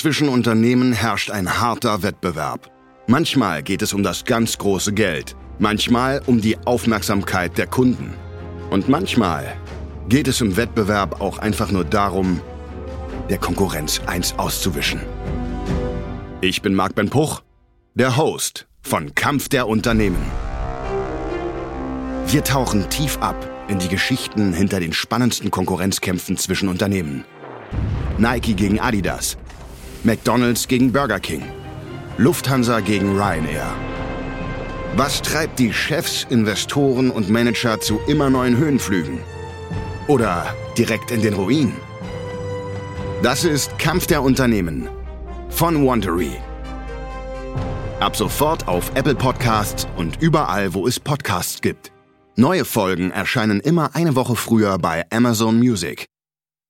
Zwischen Unternehmen herrscht ein harter Wettbewerb. Manchmal geht es um das ganz große Geld, manchmal um die Aufmerksamkeit der Kunden. Und manchmal geht es im Wettbewerb auch einfach nur darum, der Konkurrenz eins auszuwischen. Ich bin Marc Ben Puch, der Host von Kampf der Unternehmen. Wir tauchen tief ab in die Geschichten hinter den spannendsten Konkurrenzkämpfen zwischen Unternehmen. Nike gegen Adidas, McDonald's gegen Burger King, Lufthansa gegen Ryanair. Was treibt die Chefs, Investoren und Manager zu immer neuen Höhenflügen? Oder direkt in den Ruin? Das ist Kampf der Unternehmen von Wandery. Ab sofort auf Apple Podcasts und überall, wo es Podcasts gibt. Neue Folgen erscheinen immer eine Woche früher bei Amazon Music.